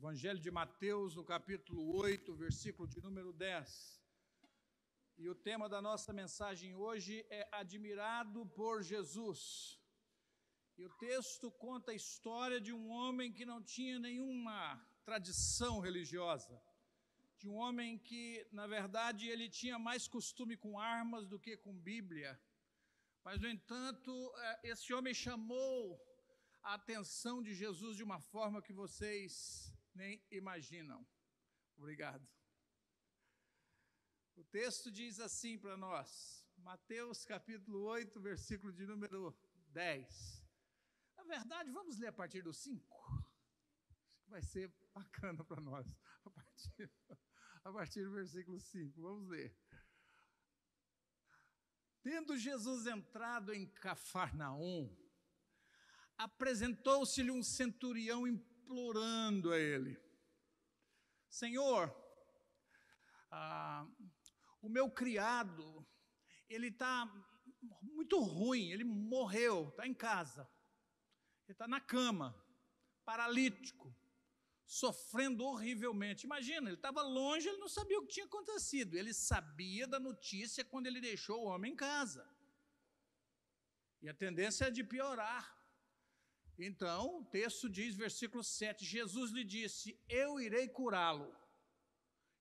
Evangelho de Mateus, no capítulo 8, versículo de número 10. E o tema da nossa mensagem hoje é Admirado por Jesus. E o texto conta a história de um homem que não tinha nenhuma tradição religiosa, de um homem que, na verdade, ele tinha mais costume com armas do que com Bíblia. Mas, no entanto, é, esse homem chamou a atenção de Jesus de uma forma que vocês nem imaginam. Obrigado. O texto diz assim para nós, Mateus capítulo 8, versículo de número 10. Na verdade, vamos ler a partir do 5. Vai ser bacana para nós. A partir, a partir do versículo 5. Vamos ler. Tendo Jesus entrado em Cafarnaum, apresentou-se-lhe um centurião implorando a ele: Senhor, ah, o meu criado, ele está muito ruim, ele morreu, está em casa, ele está na cama, paralítico, sofrendo horrivelmente. Imagina, ele estava longe, ele não sabia o que tinha acontecido, ele sabia da notícia quando ele deixou o homem em casa. E a tendência é de piorar. Então, o texto diz, versículo 7, Jesus lhe disse: Eu irei curá-lo.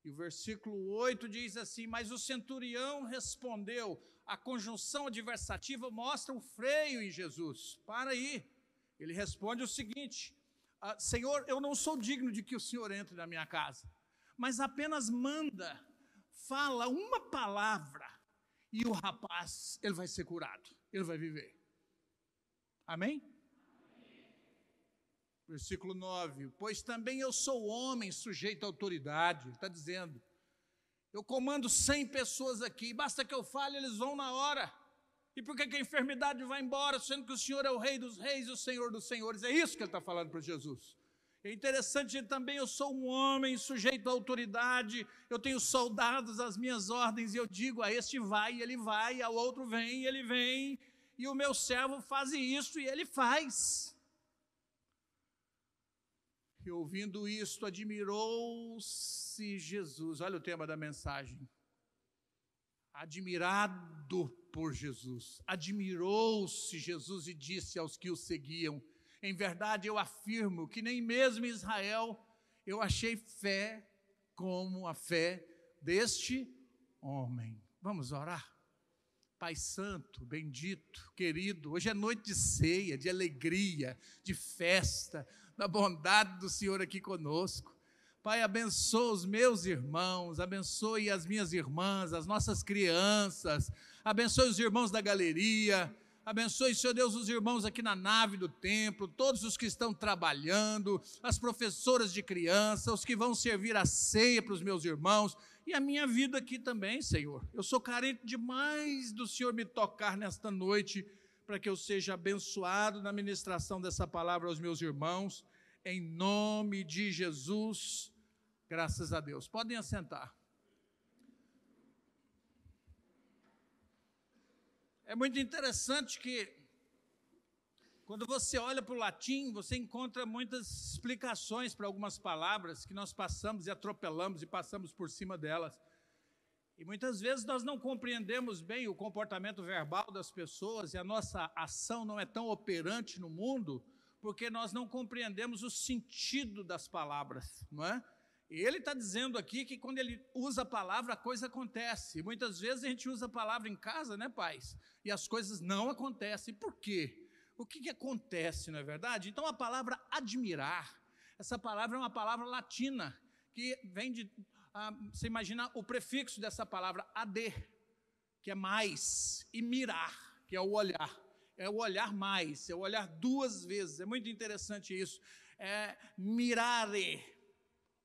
E o versículo 8 diz assim: Mas o centurião respondeu, a conjunção adversativa mostra o freio em Jesus. Para aí. Ele responde o seguinte: ah, Senhor, eu não sou digno de que o Senhor entre na minha casa, mas apenas manda, fala uma palavra, e o rapaz, ele vai ser curado, ele vai viver. Amém? Versículo 9: Pois também eu sou homem sujeito à autoridade, está dizendo. Eu comando 100 pessoas aqui, basta que eu fale, eles vão na hora. E por que, que a enfermidade vai embora, sendo que o Senhor é o Rei dos Reis e o Senhor dos Senhores? É isso que ele está falando para Jesus. É interessante também, eu sou um homem sujeito à autoridade, eu tenho soldados às minhas ordens, e eu digo a este vai, e ele vai, ao outro vem, e ele vem, e o meu servo faz isso, e ele faz. E ouvindo isto, admirou-se Jesus. Olha o tema da mensagem. Admirado por Jesus. Admirou-se Jesus e disse aos que o seguiam: Em verdade eu afirmo que nem mesmo em Israel eu achei fé como a fé deste homem. Vamos orar? Pai Santo, bendito, querido, hoje é noite de ceia, de alegria, de festa da bondade do Senhor aqui conosco. Pai, abençoa os meus irmãos, abençoe as minhas irmãs, as nossas crianças, abençoe os irmãos da galeria, abençoe, Senhor Deus, os irmãos aqui na nave do templo, todos os que estão trabalhando, as professoras de criança, os que vão servir a ceia para os meus irmãos e a minha vida aqui também, Senhor. Eu sou carente demais do Senhor me tocar nesta noite para que eu seja abençoado na ministração dessa palavra aos meus irmãos, em nome de Jesus, graças a Deus. Podem assentar. É muito interessante que, quando você olha para o latim, você encontra muitas explicações para algumas palavras que nós passamos e atropelamos e passamos por cima delas. E muitas vezes nós não compreendemos bem o comportamento verbal das pessoas e a nossa ação não é tão operante no mundo porque nós não compreendemos o sentido das palavras, não é? E ele está dizendo aqui que quando ele usa a palavra, a coisa acontece. E muitas vezes a gente usa a palavra em casa, né, pais? E as coisas não acontecem. Por quê? O que, que acontece, não é verdade? Então a palavra admirar, essa palavra é uma palavra latina, que vem de ah, você imagina o prefixo dessa palavra ad, que é mais, e mirar, que é o olhar. É o olhar mais, é o olhar duas vezes. É muito interessante isso. É mirare,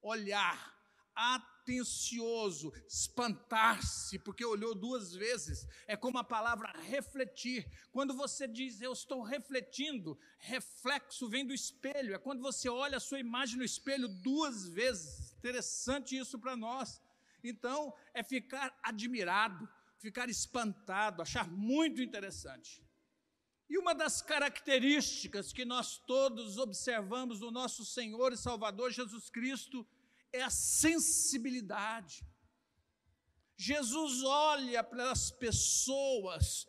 olhar, atencioso, espantar-se, porque olhou duas vezes. É como a palavra refletir. Quando você diz eu estou refletindo, reflexo vem do espelho. É quando você olha a sua imagem no espelho duas vezes Interessante isso para nós. Então, é ficar admirado, ficar espantado, achar muito interessante. E uma das características que nós todos observamos no nosso Senhor e Salvador Jesus Cristo é a sensibilidade. Jesus olha para as pessoas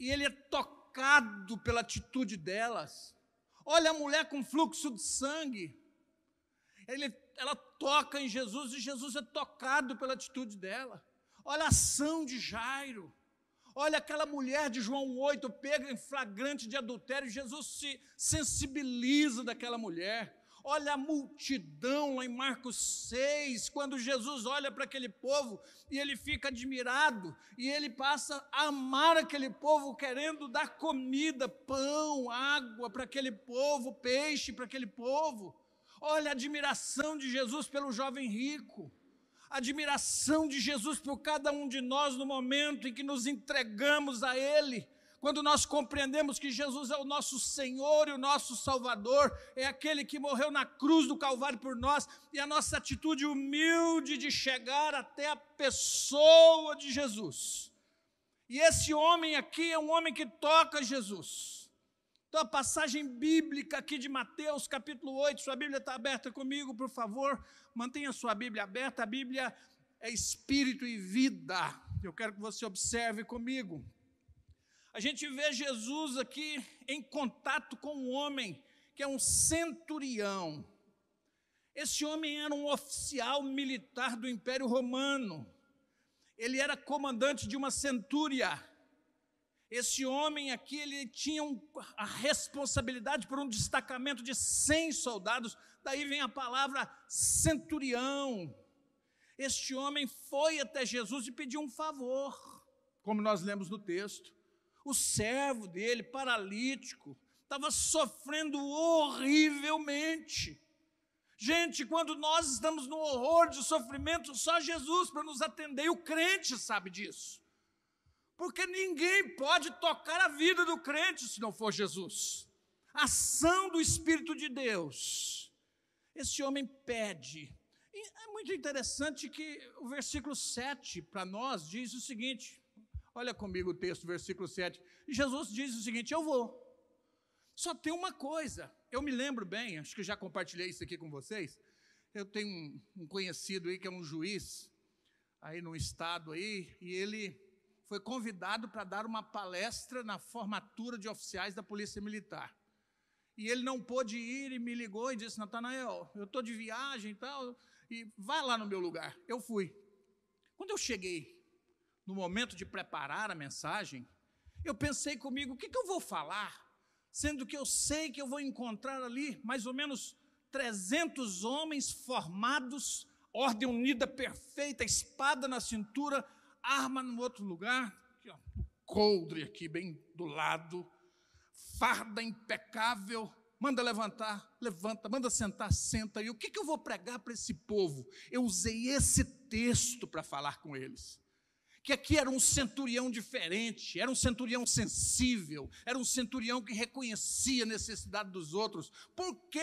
e ele é tocado pela atitude delas. Olha a mulher com fluxo de sangue. Ele, ela toca em Jesus e Jesus é tocado pela atitude dela. Olha a ação de Jairo. Olha aquela mulher de João 8, pega em flagrante de adultério, Jesus se sensibiliza daquela mulher. Olha a multidão lá em Marcos 6, quando Jesus olha para aquele povo e ele fica admirado, e ele passa a amar aquele povo, querendo dar comida, pão, água para aquele povo, peixe para aquele povo. Olha a admiração de Jesus pelo jovem rico admiração de Jesus por cada um de nós no momento em que nos entregamos a Ele, quando nós compreendemos que Jesus é o nosso Senhor e o nosso Salvador, é aquele que morreu na cruz do Calvário por nós, e a nossa atitude humilde de chegar até a pessoa de Jesus. E esse homem aqui é um homem que toca Jesus. Então, a passagem bíblica aqui de Mateus, capítulo 8, sua Bíblia está aberta comigo, por favor, mantenha sua Bíblia aberta, a Bíblia é espírito e vida. Eu quero que você observe comigo. A gente vê Jesus aqui em contato com um homem que é um centurião. Esse homem era um oficial militar do Império Romano. Ele era comandante de uma centúria. Esse homem aqui, ele tinha um, a responsabilidade por um destacamento de 100 soldados, daí vem a palavra centurião. Este homem foi até Jesus e pediu um favor, como nós lemos no texto. O servo dele, paralítico, estava sofrendo horrivelmente. Gente, quando nós estamos no horror de sofrimento, só Jesus para nos atender, e o crente sabe disso. Porque ninguém pode tocar a vida do crente se não for Jesus. Ação do Espírito de Deus. Esse homem pede. E é muito interessante que o versículo 7 para nós diz o seguinte: olha comigo o texto, versículo 7. Jesus diz o seguinte: Eu vou. Só tem uma coisa, eu me lembro bem, acho que já compartilhei isso aqui com vocês. Eu tenho um, um conhecido aí que é um juiz, aí no estado aí, e ele foi convidado para dar uma palestra na formatura de oficiais da Polícia Militar. E ele não pôde ir e me ligou e disse: Natanael, eu estou de viagem e tal, e vá lá no meu lugar. Eu fui. Quando eu cheguei no momento de preparar a mensagem, eu pensei comigo: o que, que eu vou falar? Sendo que eu sei que eu vou encontrar ali mais ou menos 300 homens formados, ordem unida perfeita, espada na cintura, arma no outro lugar, aqui, ó, o coldre aqui bem do lado, farda impecável, manda levantar, levanta, manda sentar, senta. E o que, que eu vou pregar para esse povo? Eu usei esse texto para falar com eles. Que aqui era um centurião diferente, era um centurião sensível, era um centurião que reconhecia a necessidade dos outros. Por que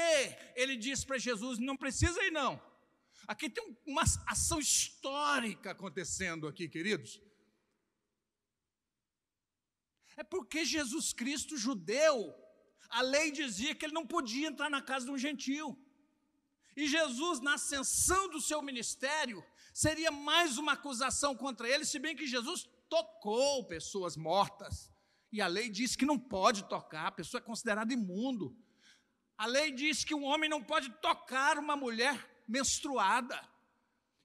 ele disse para Jesus: não precisa ir, não Aqui tem uma ação histórica acontecendo aqui, queridos. É porque Jesus Cristo, judeu, a lei dizia que ele não podia entrar na casa de um gentil. E Jesus, na ascensão do seu ministério, seria mais uma acusação contra ele, se bem que Jesus tocou pessoas mortas. E a lei diz que não pode tocar, a pessoa é considerada imundo. A lei diz que um homem não pode tocar uma mulher menstruada.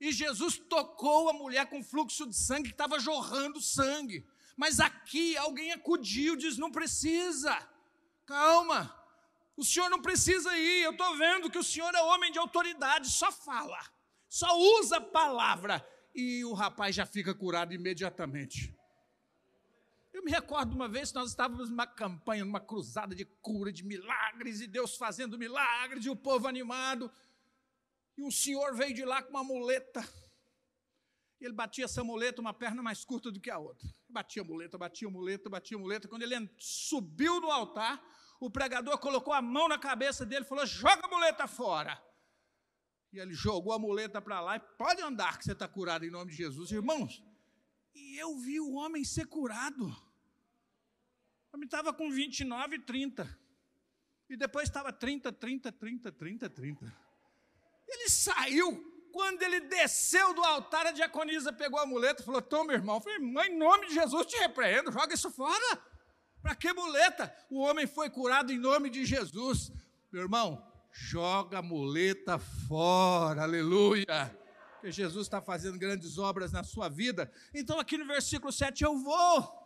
E Jesus tocou a mulher com fluxo de sangue que estava jorrando sangue. Mas aqui alguém acudiu, diz: não precisa, calma, o senhor não precisa ir. Eu estou vendo que o senhor é homem de autoridade, só fala, só usa a palavra. E o rapaz já fica curado imediatamente. Eu me recordo uma vez nós estávamos numa campanha, numa cruzada de cura, de milagres, e Deus fazendo milagres, e o povo animado. E um senhor veio de lá com uma muleta. E ele batia essa muleta uma perna mais curta do que a outra. Batia a muleta, batia a muleta, batia a muleta. Quando ele subiu no altar, o pregador colocou a mão na cabeça dele e falou: Joga a muleta fora. E ele jogou a muleta para lá e pode andar, que você está curado em nome de Jesus. Irmãos, e eu vi o homem ser curado. O homem estava com 29 e 30. E depois estava 30, 30, 30, 30, 30. Ele saiu. Quando ele desceu do altar, a diaconisa pegou a muleta e falou: Toma, irmão. Eu falei, mãe, em nome de Jesus te repreendo, joga isso fora. Para que muleta? O homem foi curado em nome de Jesus. Meu irmão, joga a muleta fora, aleluia. Porque Jesus está fazendo grandes obras na sua vida. Então, aqui no versículo 7, eu vou.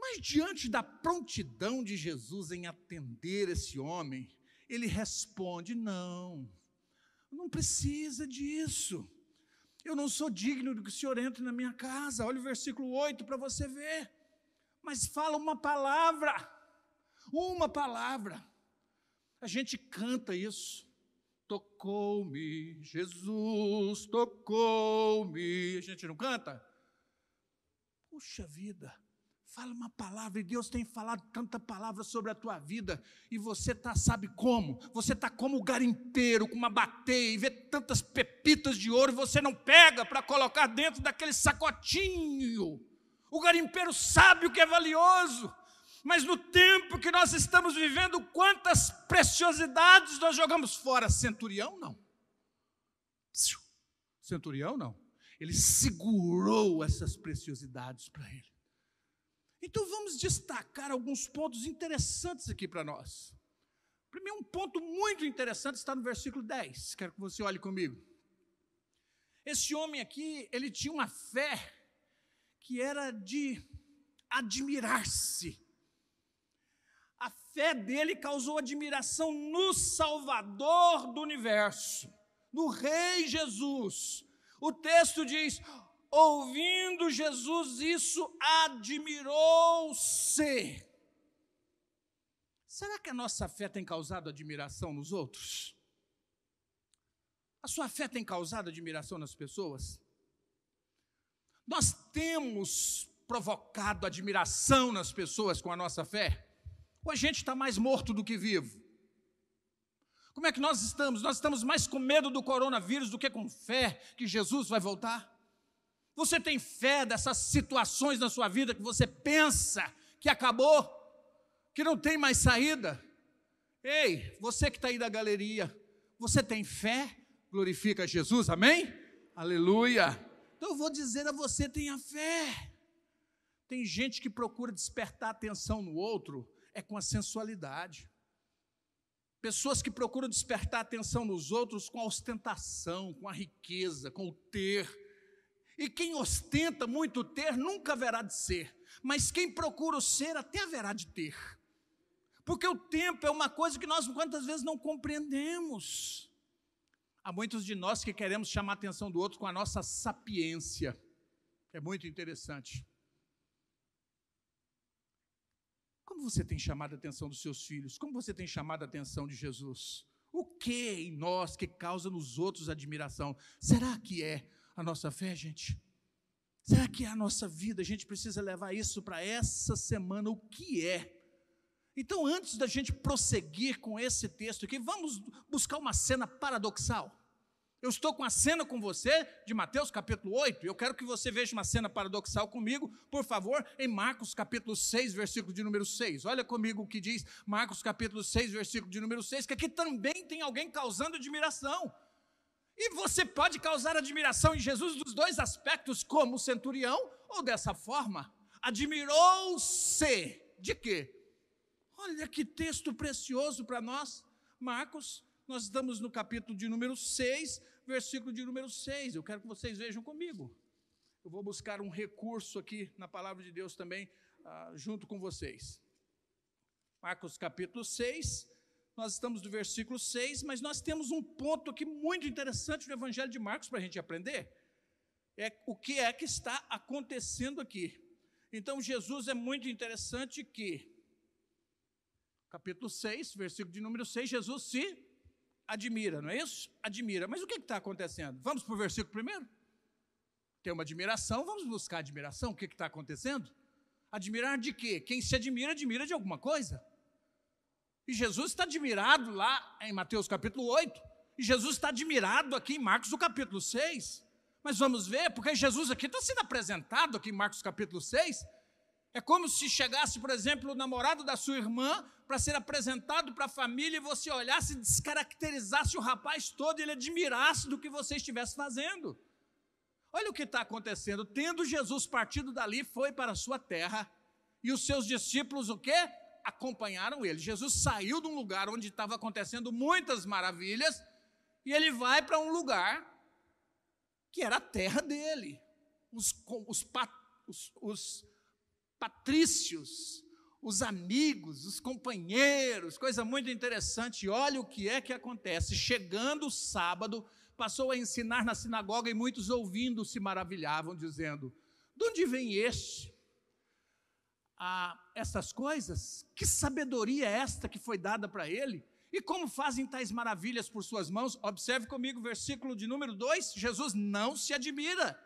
Mas diante da prontidão de Jesus em atender esse homem, ele responde: Não, não precisa disso. Eu não sou digno de que o Senhor entre na minha casa. Olha o versículo 8 para você ver. Mas fala uma palavra, uma palavra. A gente canta isso. Tocou-me, Jesus tocou-me. A gente não canta? Puxa vida, Fala uma palavra, e Deus tem falado tanta palavra sobre a tua vida, e você tá, sabe como? Você está como o garimpeiro, com uma bateia, e vê tantas pepitas de ouro, e você não pega para colocar dentro daquele sacotinho. O garimpeiro sabe o que é valioso, mas no tempo que nós estamos vivendo, quantas preciosidades nós jogamos fora? Centurião, não. Centurião, não. Ele segurou essas preciosidades para ele. Então vamos destacar alguns pontos interessantes aqui para nós. Primeiro, um ponto muito interessante está no versículo 10. Quero que você olhe comigo. Esse homem aqui, ele tinha uma fé que era de admirar-se. A fé dele causou admiração no Salvador do universo, no Rei Jesus. O texto diz: ouvindo Jesus isso, admirou-se. Será que a nossa fé tem causado admiração nos outros? A sua fé tem causado admiração nas pessoas? Nós temos provocado admiração nas pessoas com a nossa fé? Ou a gente está mais morto do que vivo? Como é que nós estamos? Nós estamos mais com medo do coronavírus do que com fé que Jesus vai voltar? Você tem fé dessas situações na sua vida que você pensa que acabou, que não tem mais saída? Ei, você que está aí da galeria, você tem fé? Glorifica Jesus, amém? Aleluia. Então eu vou dizer a você: tenha fé. Tem gente que procura despertar atenção no outro, é com a sensualidade. Pessoas que procuram despertar atenção nos outros com a ostentação, com a riqueza, com o ter e quem ostenta muito ter nunca haverá de ser, mas quem procura o ser até haverá de ter. Porque o tempo é uma coisa que nós quantas vezes não compreendemos. Há muitos de nós que queremos chamar a atenção do outro com a nossa sapiência. É muito interessante. Como você tem chamado a atenção dos seus filhos? Como você tem chamado a atenção de Jesus? O que em nós que causa nos outros admiração? Será que é a nossa fé, gente? Será que é a nossa vida? A gente precisa levar isso para essa semana, o que é? Então, antes da gente prosseguir com esse texto aqui, vamos buscar uma cena paradoxal. Eu estou com a cena com você de Mateus capítulo 8. Eu quero que você veja uma cena paradoxal comigo, por favor, em Marcos capítulo 6, versículo de número 6. Olha comigo o que diz Marcos capítulo 6, versículo de número 6, que aqui também tem alguém causando admiração. E você pode causar admiração em Jesus dos dois aspectos, como o centurião, ou dessa forma. Admirou-se de quê? Olha que texto precioso para nós. Marcos, nós estamos no capítulo de número 6, versículo de número 6. Eu quero que vocês vejam comigo. Eu vou buscar um recurso aqui na palavra de Deus também, uh, junto com vocês. Marcos capítulo 6, nós estamos no versículo 6, mas nós temos um ponto aqui muito interessante no Evangelho de Marcos para a gente aprender. É o que é que está acontecendo aqui. Então, Jesus é muito interessante que, capítulo 6, versículo de número 6, Jesus se admira, não é isso? Admira. Mas o que está acontecendo? Vamos para o versículo primeiro? Tem uma admiração, vamos buscar admiração. O que está acontecendo? Admirar de quê? Quem se admira, admira de alguma coisa. E Jesus está admirado lá em Mateus capítulo 8. E Jesus está admirado aqui em Marcos no capítulo 6. Mas vamos ver, porque Jesus aqui está sendo apresentado aqui em Marcos capítulo 6. É como se chegasse, por exemplo, o namorado da sua irmã para ser apresentado para a família e você olhasse e descaracterizasse o rapaz todo e ele admirasse do que você estivesse fazendo. Olha o que está acontecendo. Tendo Jesus partido dali, foi para a sua terra e os seus discípulos o quê? Acompanharam ele. Jesus saiu de um lugar onde estava acontecendo muitas maravilhas e ele vai para um lugar que era a terra dele. Os, os, os, os patrícios, os amigos, os companheiros, coisa muito interessante. Olha o que é que acontece. Chegando o sábado, passou a ensinar na sinagoga e muitos ouvindo se maravilhavam, dizendo: De onde vem este? Essas coisas? Que sabedoria é esta que foi dada para ele? E como fazem tais maravilhas por suas mãos? Observe comigo o versículo de número 2: Jesus não se admira.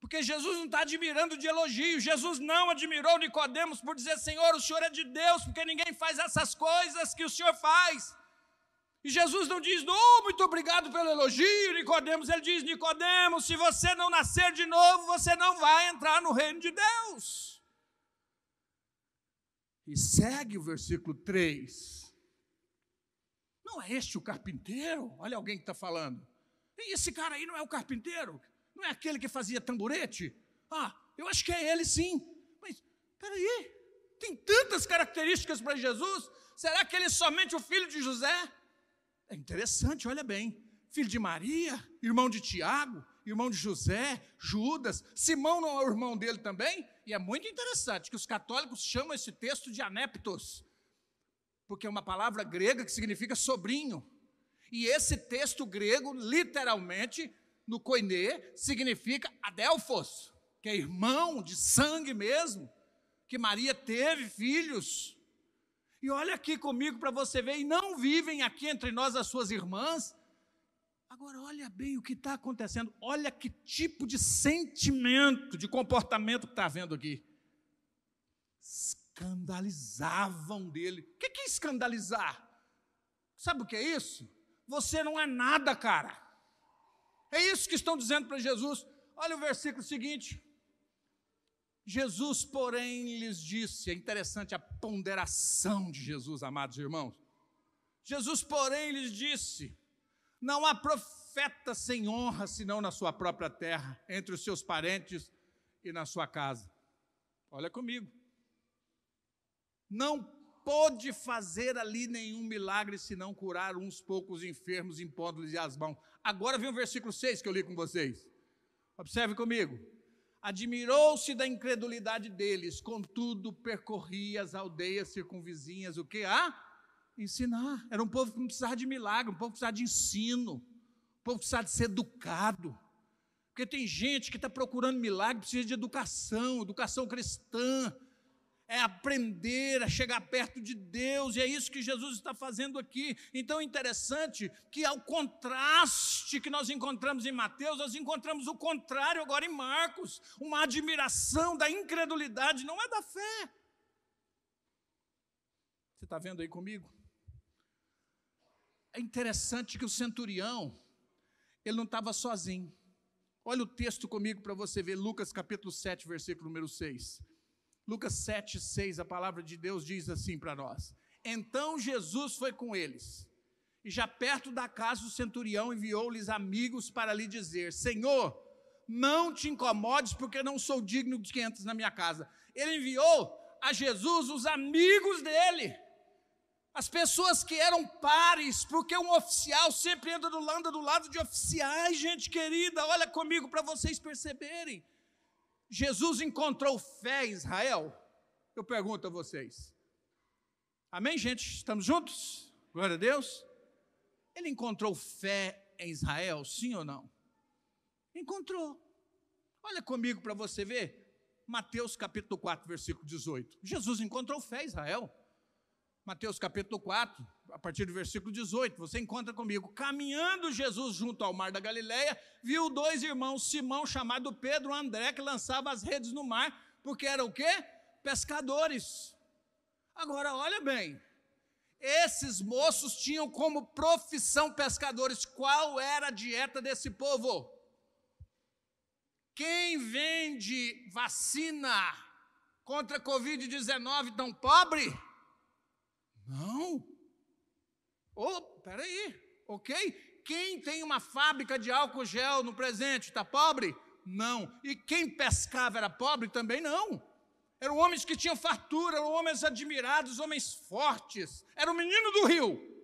Porque Jesus não está admirando de elogio. Jesus não admirou Nicodemos por dizer, Senhor, o Senhor é de Deus, porque ninguém faz essas coisas que o Senhor faz. E Jesus não diz, oh, muito obrigado pelo elogio, Nicodemos. Ele diz, Nicodemos, se você não nascer de novo, você não vai entrar no reino de Deus. E segue o versículo 3. Não é este o carpinteiro? Olha alguém que está falando. E esse cara aí não é o carpinteiro? Não é aquele que fazia tamborete? Ah, eu acho que é ele sim. Mas, peraí, tem tantas características para Jesus. Será que ele é somente o filho de José? É interessante, olha bem. Filho de Maria, irmão de Tiago, irmão de José, Judas. Simão não é o irmão dele também? E é muito interessante que os católicos chamam esse texto de anéptos, porque é uma palavra grega que significa sobrinho. E esse texto grego, literalmente, no koiné significa adelfos, que é irmão de sangue mesmo, que Maria teve filhos. E olha aqui comigo para você ver, e não vivem aqui entre nós as suas irmãs. Agora, olha bem o que está acontecendo, olha que tipo de sentimento, de comportamento que está havendo aqui. Escandalizavam dele. O que é escandalizar? Sabe o que é isso? Você não é nada, cara. É isso que estão dizendo para Jesus. Olha o versículo seguinte. Jesus, porém, lhes disse, é interessante a ponderação de Jesus, amados irmãos. Jesus, porém, lhes disse: Não há profeta sem honra senão na sua própria terra, entre os seus parentes e na sua casa. Olha comigo. Não pôde fazer ali nenhum milagre senão curar uns poucos enfermos, impondo-lhes as mãos. Agora vem o versículo 6 que eu li com vocês. Observe comigo. Admirou-se da incredulidade deles, contudo percorria as aldeias circunvizinhas, o que? A ensinar. Era um povo que não precisava de milagre, um povo que precisava de ensino, um povo que precisava de ser educado. Porque tem gente que está procurando milagre, precisa de educação, educação cristã, é aprender a chegar perto de Deus, e é isso que Jesus está fazendo aqui. Então é interessante que, ao contraste que nós encontramos em Mateus, nós encontramos o contrário agora em Marcos uma admiração da incredulidade, não é da fé. Você está vendo aí comigo? É interessante que o centurião, ele não estava sozinho. Olha o texto comigo para você ver, Lucas capítulo 7, versículo número 6. Lucas 7, 6, a palavra de Deus diz assim para nós: Então Jesus foi com eles, e já perto da casa o centurião enviou-lhes amigos para lhe dizer: Senhor, não te incomodes, porque não sou digno de que entres na minha casa. Ele enviou a Jesus os amigos dele, as pessoas que eram pares, porque um oficial sempre anda do lado, do lado de oficiais, gente querida, olha comigo para vocês perceberem. Jesus encontrou fé em Israel? Eu pergunto a vocês. Amém, gente? Estamos juntos? Glória a Deus. Ele encontrou fé em Israel, sim ou não? Encontrou. Olha comigo para você ver. Mateus capítulo 4, versículo 18. Jesus encontrou fé em Israel. Mateus capítulo 4, a partir do versículo 18, você encontra comigo. Caminhando Jesus junto ao mar da Galileia, viu dois irmãos, Simão, chamado Pedro, e André, que lançava as redes no mar, porque eram o quê? Pescadores. Agora, olha bem, esses moços tinham como profissão pescadores. Qual era a dieta desse povo? Quem vende vacina contra a Covid-19 tão pobre? Não. Oh, peraí, ok? Quem tem uma fábrica de álcool gel no presente está pobre? Não. E quem pescava era pobre? Também não. Eram homens que tinham fartura, eram homens admirados, homens fortes. Era o menino do rio.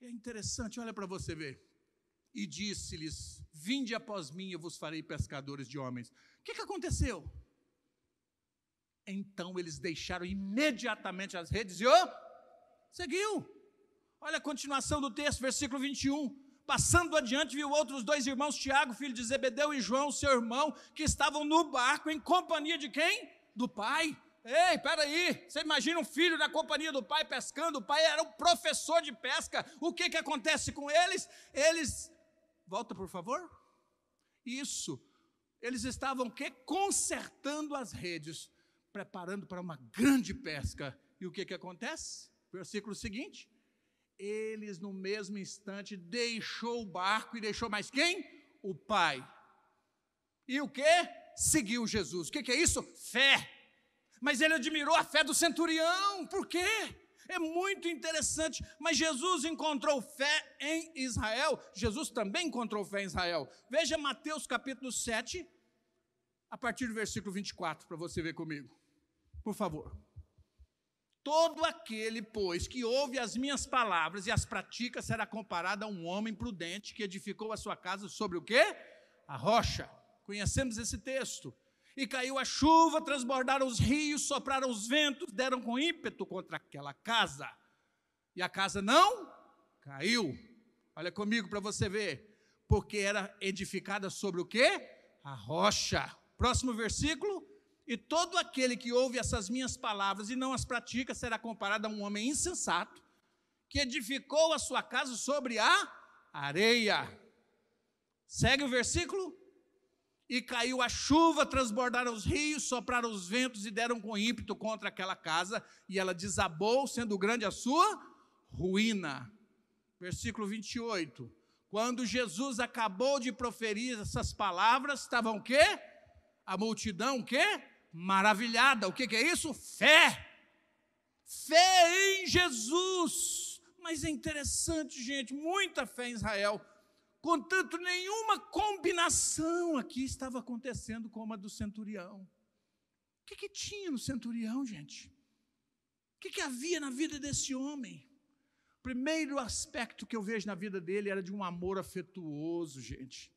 É interessante, olha para você ver. E disse-lhes: Vinde após mim, eu vos farei pescadores de homens. O que, que aconteceu? Então eles deixaram imediatamente as redes e oh, seguiu. Olha a continuação do texto, versículo 21. Passando adiante, viu outros dois irmãos, Tiago, filho de Zebedeu, e João, seu irmão, que estavam no barco em companhia de quem? Do pai. Ei, peraí, você imagina um filho na companhia do pai pescando, o pai era um professor de pesca, o que, que acontece com eles? Eles, volta por favor, isso, eles estavam o quê? Consertando as redes, preparando para uma grande pesca, e o que, que acontece? Versículo seguinte, eles no mesmo instante deixou o barco e deixou mais quem? O pai. E o que? Seguiu Jesus. O que, que é isso? Fé. Mas ele admirou a fé do centurião. Por quê? É muito interessante. Mas Jesus encontrou fé em Israel. Jesus também encontrou fé em Israel. Veja Mateus capítulo 7, a partir do versículo 24, para você ver comigo. Por favor. Todo aquele, pois, que ouve as minhas palavras e as pratica, será comparado a um homem prudente que edificou a sua casa sobre o quê? A rocha. Conhecemos esse texto. E caiu a chuva, transbordaram os rios, sopraram os ventos, deram com ímpeto contra aquela casa. E a casa não caiu. Olha comigo para você ver. Porque era edificada sobre o quê? A rocha. Próximo versículo. E todo aquele que ouve essas minhas palavras e não as pratica será comparado a um homem insensato que edificou a sua casa sobre a areia. Segue o versículo? E caiu a chuva, transbordaram os rios, sopraram os ventos e deram com ímpeto contra aquela casa, e ela desabou, sendo grande a sua ruína. Versículo 28. Quando Jesus acabou de proferir essas palavras, estavam o quê? A multidão o quê? Maravilhada. O que, que é isso? Fé. Fé em Jesus. Mas é interessante, gente, muita fé em Israel. Contanto, nenhuma combinação aqui estava acontecendo como a do centurião. O que, que tinha no centurião, gente? O que, que havia na vida desse homem? Primeiro aspecto que eu vejo na vida dele era de um amor afetuoso, gente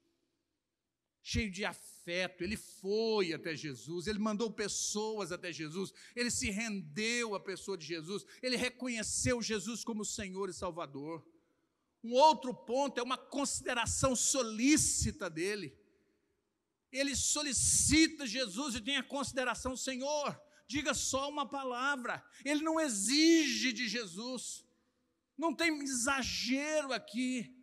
cheio de afeto, ele foi até Jesus, ele mandou pessoas até Jesus, ele se rendeu à pessoa de Jesus, ele reconheceu Jesus como Senhor e Salvador. Um outro ponto é uma consideração solícita dele. Ele solicita Jesus e tem a consideração, Senhor, diga só uma palavra. Ele não exige de Jesus, não tem exagero aqui.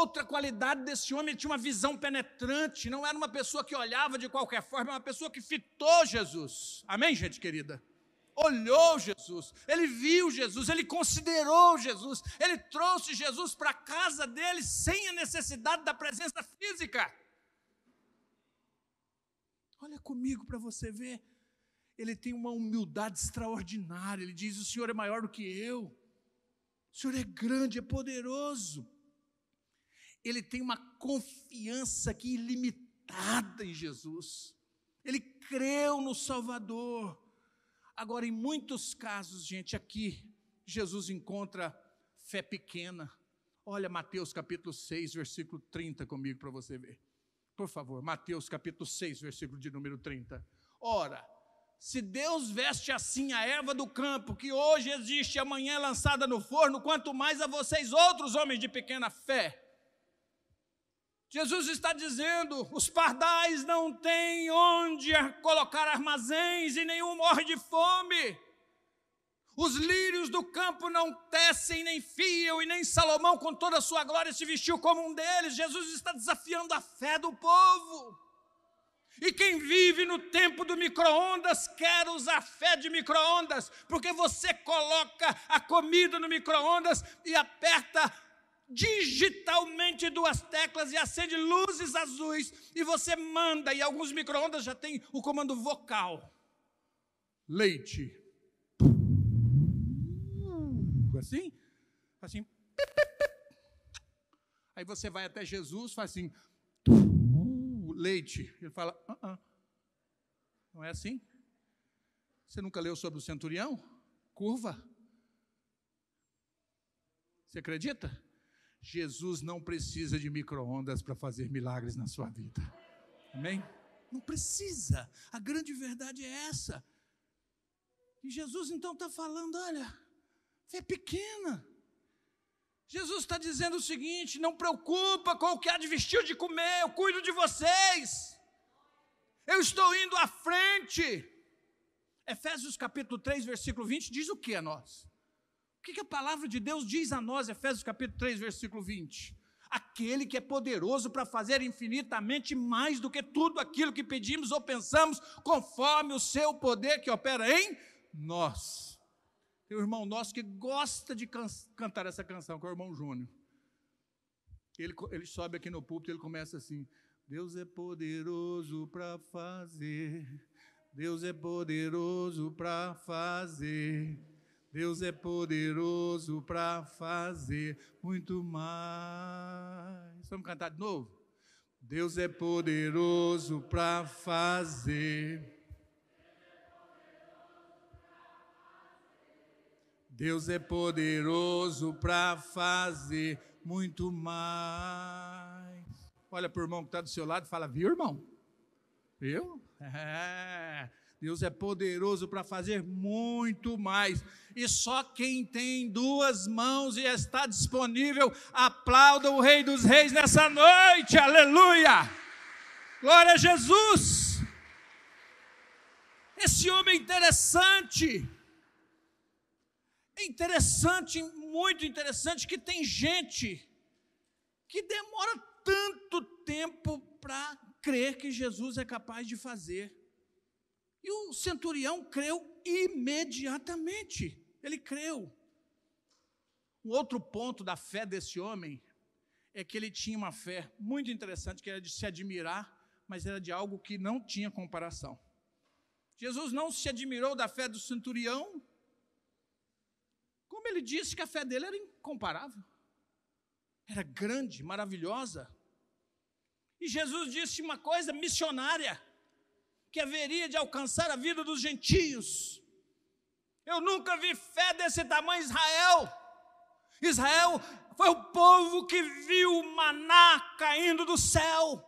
Outra qualidade desse homem, ele tinha uma visão penetrante, não era uma pessoa que olhava de qualquer forma, era uma pessoa que fitou Jesus. Amém, gente querida? Olhou Jesus, ele viu Jesus, ele considerou Jesus, ele trouxe Jesus para a casa dele sem a necessidade da presença física. Olha comigo para você ver. Ele tem uma humildade extraordinária. Ele diz: O Senhor é maior do que eu. O Senhor é grande, é poderoso ele tem uma confiança aqui ilimitada em Jesus. Ele creu no Salvador. Agora, em muitos casos, gente, aqui, Jesus encontra fé pequena. Olha Mateus capítulo 6, versículo 30 comigo para você ver. Por favor, Mateus capítulo 6, versículo de número 30. Ora, se Deus veste assim a erva do campo, que hoje existe e amanhã é lançada no forno, quanto mais a vocês, outros homens de pequena fé. Jesus está dizendo: os pardais não têm onde colocar armazéns e nenhum morre de fome. Os lírios do campo não tecem nem fiam, e nem Salomão, com toda a sua glória, se vestiu como um deles. Jesus está desafiando a fé do povo. E quem vive no tempo do micro-ondas quer usar fé de micro-ondas, porque você coloca a comida no micro-ondas e aperta digitalmente duas teclas e acende luzes azuis e você manda, e alguns micro-ondas já tem o comando vocal. Leite. Assim? Assim. Aí você vai até Jesus, faz assim, leite. Ele fala, uh -uh. não é assim? Você nunca leu sobre o centurião? Curva. Você acredita? Jesus não precisa de micro-ondas para fazer milagres na sua vida. Amém? Não precisa. A grande verdade é essa. E Jesus então está falando: olha, fé pequena. Jesus está dizendo o seguinte: não preocupa com o que há de vestir de comer, eu cuido de vocês. Eu estou indo à frente. Efésios capítulo 3, versículo 20 diz o que a nós? O que, que a palavra de Deus diz a nós, Efésios capítulo 3, versículo 20? Aquele que é poderoso para fazer infinitamente mais do que tudo aquilo que pedimos ou pensamos, conforme o seu poder que opera em nós. Tem um irmão nosso que gosta de can cantar essa canção, que é o irmão Júnior. Ele, ele sobe aqui no púlpito e ele começa assim: Deus é poderoso para fazer, Deus é poderoso para fazer Deus é poderoso para fazer muito mais. Vamos cantar de novo? Deus é poderoso para fazer. Deus é poderoso para fazer muito mais. Olha para o irmão que está do seu lado e fala: Viu, irmão? Viu? É. Deus é poderoso para fazer muito mais. E só quem tem duas mãos e está disponível, aplauda o Rei dos Reis nessa noite. Aleluia! Glória a Jesus! Esse homem interessante. É interessante, muito interessante, que tem gente que demora tanto tempo para crer que Jesus é capaz de fazer. E o centurião creu imediatamente. Ele creu. Um outro ponto da fé desse homem é que ele tinha uma fé muito interessante, que era de se admirar, mas era de algo que não tinha comparação. Jesus não se admirou da fé do centurião, como ele disse que a fé dele era incomparável, era grande, maravilhosa. E Jesus disse uma coisa missionária que haveria de alcançar a vida dos gentios. Eu nunca vi fé desse tamanho em Israel. Israel foi o povo que viu o maná caindo do céu,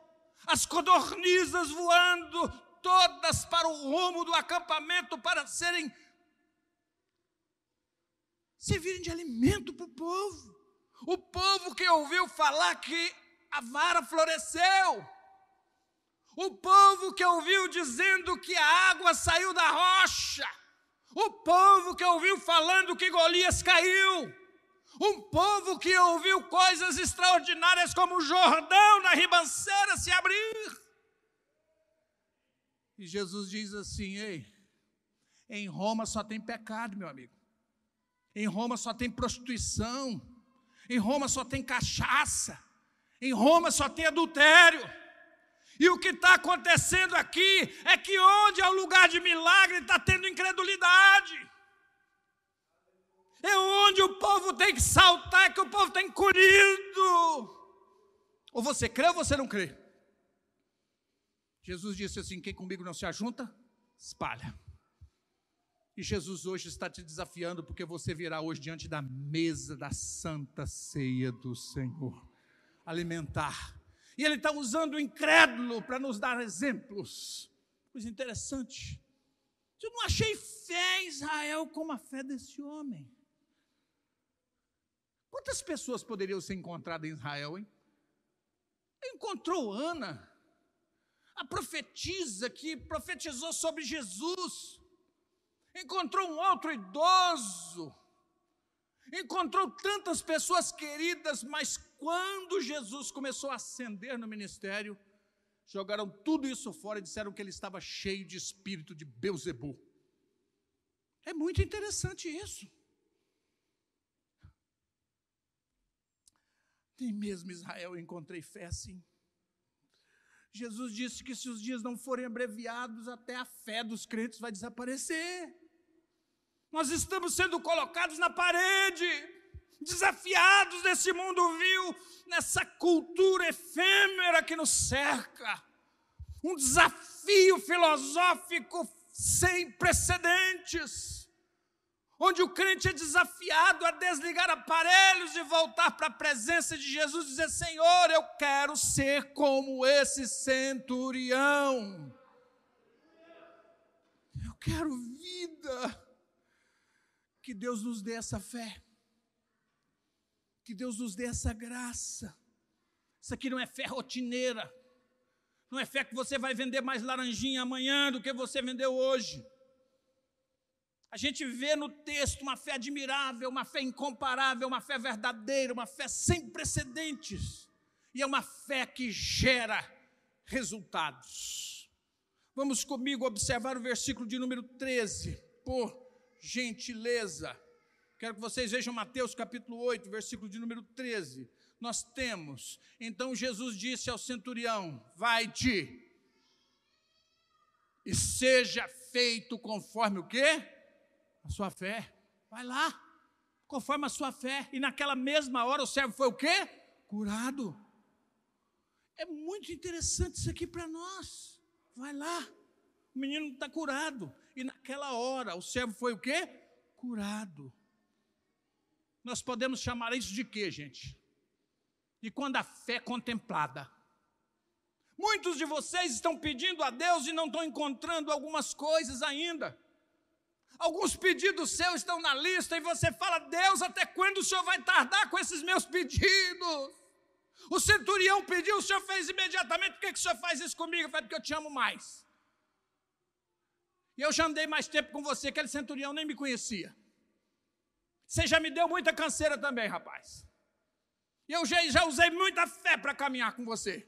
as codornizas voando, todas para o rumo do acampamento para serem servirem de alimento para o povo. O povo que ouviu falar que a vara floresceu, o povo que ouviu dizendo que a água saiu da rocha. O povo que ouviu falando que Golias caiu. Um povo que ouviu coisas extraordinárias como o Jordão na ribanceira se abrir. E Jesus diz assim: Ei, em Roma só tem pecado, meu amigo. Em Roma só tem prostituição. Em Roma só tem cachaça. Em Roma só tem adultério. E o que está acontecendo aqui é que onde é o lugar de milagre está tendo incredulidade. É onde o povo tem que saltar, que o povo está encolhido. Ou você crê ou você não crê? Jesus disse assim: quem comigo não se ajunta, espalha. E Jesus hoje está te desafiando, porque você virá hoje diante da mesa da santa ceia do Senhor alimentar e ele está usando o incrédulo para nos dar exemplos. Coisa interessante. Eu não achei fé em Israel como a fé desse homem. Quantas pessoas poderiam ser encontradas em Israel, hein? Encontrou Ana, a profetisa que profetizou sobre Jesus. Encontrou um outro idoso encontrou tantas pessoas queridas, mas quando Jesus começou a ascender no ministério, jogaram tudo isso fora e disseram que ele estava cheio de espírito de Beuzebu. É muito interessante isso. Nem mesmo Israel eu encontrei fé assim. Jesus disse que se os dias não forem abreviados, até a fé dos crentes vai desaparecer. Nós estamos sendo colocados na parede, desafiados nesse mundo vil, nessa cultura efêmera que nos cerca. Um desafio filosófico sem precedentes onde o crente é desafiado a desligar aparelhos e voltar para a presença de Jesus e dizer: Senhor, eu quero ser como esse centurião. Eu quero vida. Que Deus nos dê essa fé. Que Deus nos dê essa graça. Isso aqui não é fé rotineira. Não é fé que você vai vender mais laranjinha amanhã do que você vendeu hoje. A gente vê no texto uma fé admirável, uma fé incomparável, uma fé verdadeira, uma fé sem precedentes. E é uma fé que gera resultados. Vamos comigo observar o versículo de número 13, por gentileza. Quero que vocês vejam Mateus capítulo 8, versículo de número 13. Nós temos, então Jesus disse ao centurião: Vai-te e seja feito conforme o quê? a sua fé. Vai lá, conforme a sua fé. E naquela mesma hora o servo foi o quê? Curado. É muito interessante isso aqui para nós. Vai lá, o menino está curado. E naquela hora o servo foi o quê? Curado. Nós podemos chamar isso de quê, gente? De quando a fé é contemplada. Muitos de vocês estão pedindo a Deus e não estão encontrando algumas coisas ainda. Alguns pedidos seus estão na lista e você fala: Deus, até quando o Senhor vai tardar com esses meus pedidos? O centurião pediu, o Senhor fez imediatamente. Por que, que o Senhor faz isso comigo? Falei, porque eu te amo mais. E eu já andei mais tempo com você, aquele centurião nem me conhecia. Você já me deu muita canseira também, rapaz. E eu já, já usei muita fé para caminhar com você.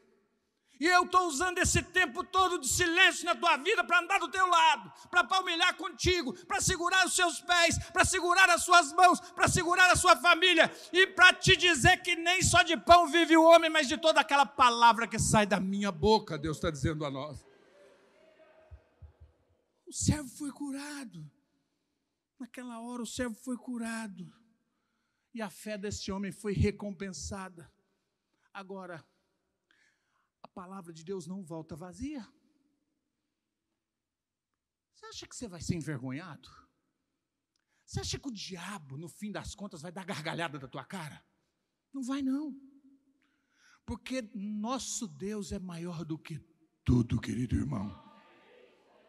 E eu estou usando esse tempo todo de silêncio na tua vida para andar do teu lado, para palmilhar contigo, para segurar os seus pés, para segurar as suas mãos, para segurar a sua família e para te dizer que nem só de pão vive o homem, mas de toda aquela palavra que sai da minha boca, Deus está dizendo a nós. O servo foi curado. Naquela hora o servo foi curado. E a fé desse homem foi recompensada. Agora, palavra de Deus não volta vazia. Você acha que você vai ser envergonhado? Você acha que o diabo, no fim das contas, vai dar gargalhada da tua cara? Não vai, não. Porque nosso Deus é maior do que tudo, querido irmão.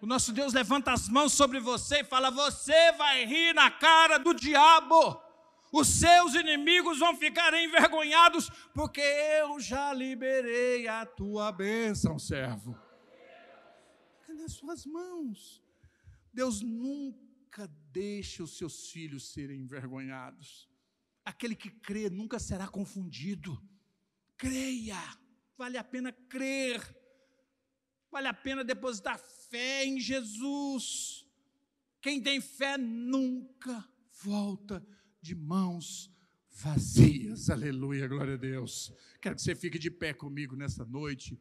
O nosso Deus levanta as mãos sobre você e fala: Você vai rir na cara do diabo os seus inimigos vão ficar envergonhados, porque eu já liberei a tua bênção, servo. Fica nas suas mãos. Deus nunca deixa os seus filhos serem envergonhados. Aquele que crê nunca será confundido. Creia, vale a pena crer, vale a pena depositar fé em Jesus. Quem tem fé nunca volta de mãos vazias. Aleluia, glória a Deus. Quero que você fique de pé comigo nessa noite